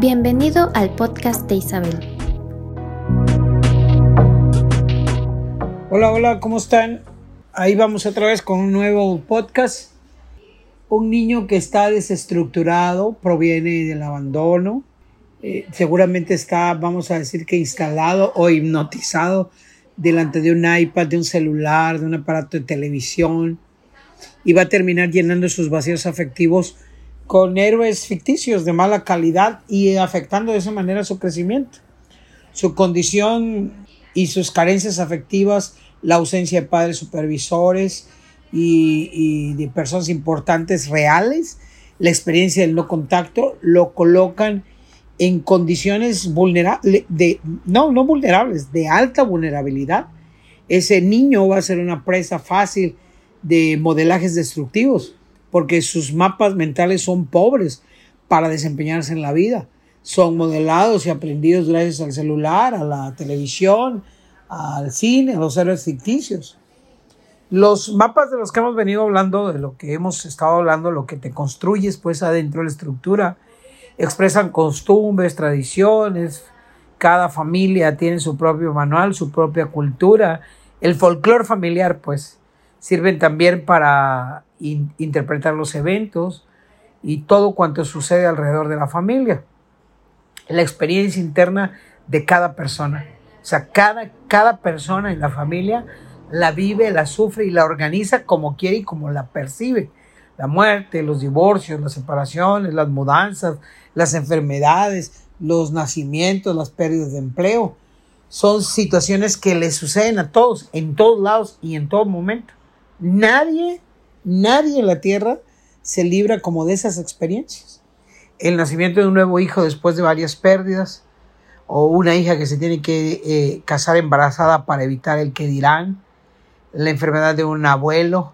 Bienvenido al podcast de Isabel. Hola, hola, ¿cómo están? Ahí vamos otra vez con un nuevo podcast. Un niño que está desestructurado proviene del abandono. Eh, seguramente está, vamos a decir que instalado o hipnotizado delante de un iPad, de un celular, de un aparato de televisión. Y va a terminar llenando sus vacíos afectivos con héroes ficticios de mala calidad y afectando de esa manera su crecimiento. Su condición y sus carencias afectivas, la ausencia de padres supervisores y, de personas importantes reales, la experiencia del no contacto, lo colocan en condiciones vulnerables, de, no, no vulnerables, de alta vulnerabilidad. Ese niño va a ser una presa fácil de modelajes destructivos porque sus mapas mentales son pobres para desempeñarse en la vida. Son modelados y aprendidos gracias al celular, a la televisión, al cine, a los héroes ficticios. Los mapas de los que hemos venido hablando, de lo que hemos estado hablando, lo que te construyes pues adentro de la estructura, expresan costumbres, tradiciones, cada familia tiene su propio manual, su propia cultura, el folclore familiar pues sirven también para interpretar los eventos y todo cuanto sucede alrededor de la familia. La experiencia interna de cada persona. O sea, cada, cada persona en la familia la vive, la sufre y la organiza como quiere y como la percibe. La muerte, los divorcios, las separaciones, las mudanzas, las enfermedades, los nacimientos, las pérdidas de empleo, son situaciones que le suceden a todos, en todos lados y en todo momento. Nadie Nadie en la tierra se libra como de esas experiencias. El nacimiento de un nuevo hijo después de varias pérdidas, o una hija que se tiene que eh, casar embarazada para evitar el que dirán, la enfermedad de un abuelo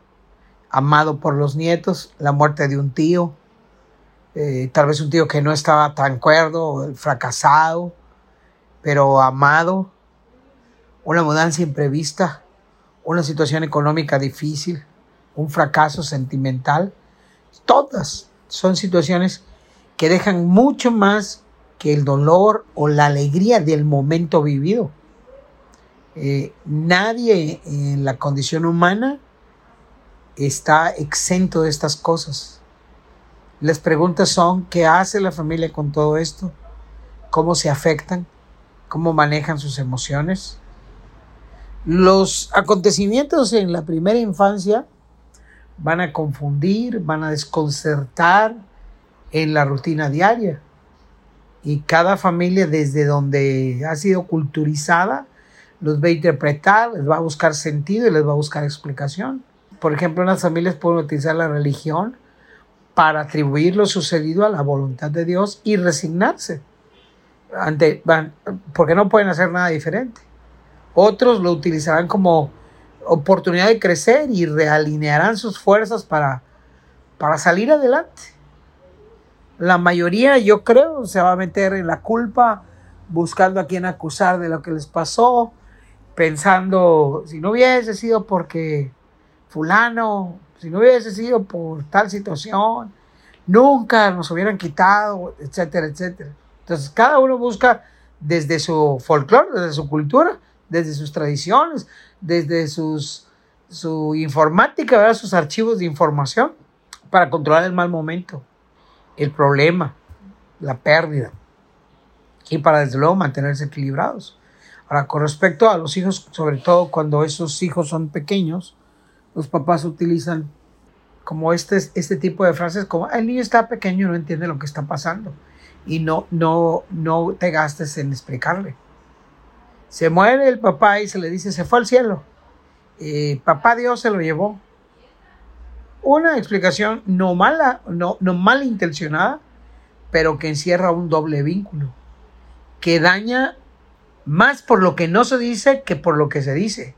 amado por los nietos, la muerte de un tío, eh, tal vez un tío que no estaba tan cuerdo, fracasado, pero amado, una mudanza imprevista, una situación económica difícil, un fracaso sentimental, todas son situaciones que dejan mucho más que el dolor o la alegría del momento vivido. Eh, nadie en la condición humana está exento de estas cosas. Las preguntas son, ¿qué hace la familia con todo esto? ¿Cómo se afectan? ¿Cómo manejan sus emociones? Los acontecimientos en la primera infancia van a confundir, van a desconcertar en la rutina diaria. Y cada familia desde donde ha sido culturizada los va a interpretar, les va a buscar sentido y les va a buscar explicación. Por ejemplo, las familias pueden utilizar la religión para atribuir lo sucedido a la voluntad de Dios y resignarse. Ante, porque no pueden hacer nada diferente. Otros lo utilizarán como oportunidad de crecer y realinearán sus fuerzas para, para salir adelante. La mayoría, yo creo, se va a meter en la culpa, buscando a quien acusar de lo que les pasó, pensando, si no hubiese sido porque fulano, si no hubiese sido por tal situación, nunca nos hubieran quitado, etcétera, etcétera. Entonces, cada uno busca desde su folclore, desde su cultura, desde sus tradiciones, desde sus, su informática, sus archivos de información para controlar el mal momento, el problema, la pérdida y para desde luego mantenerse equilibrados. Ahora, con respecto a los hijos, sobre todo cuando esos hijos son pequeños, los papás utilizan como este, este tipo de frases como el niño está pequeño y no entiende lo que está pasando y no, no, no te gastes en explicarle. Se muere el papá y se le dice, se fue al cielo. papá Dios se lo llevó. Una explicación no mala, no, no mal intencionada, pero que encierra un doble vínculo, que daña más por lo que no se dice que por lo que se dice.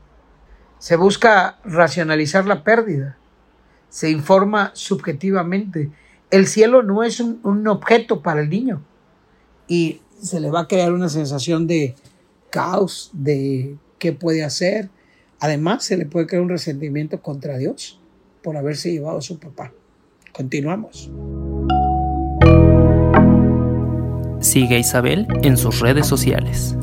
Se busca racionalizar la pérdida, se informa subjetivamente. El cielo no es un, un objeto para el niño y se le va a crear una sensación de, caos de qué puede hacer. Además, se le puede crear un resentimiento contra Dios por haberse llevado a su papá. Continuamos. Sigue a Isabel en sus redes sociales.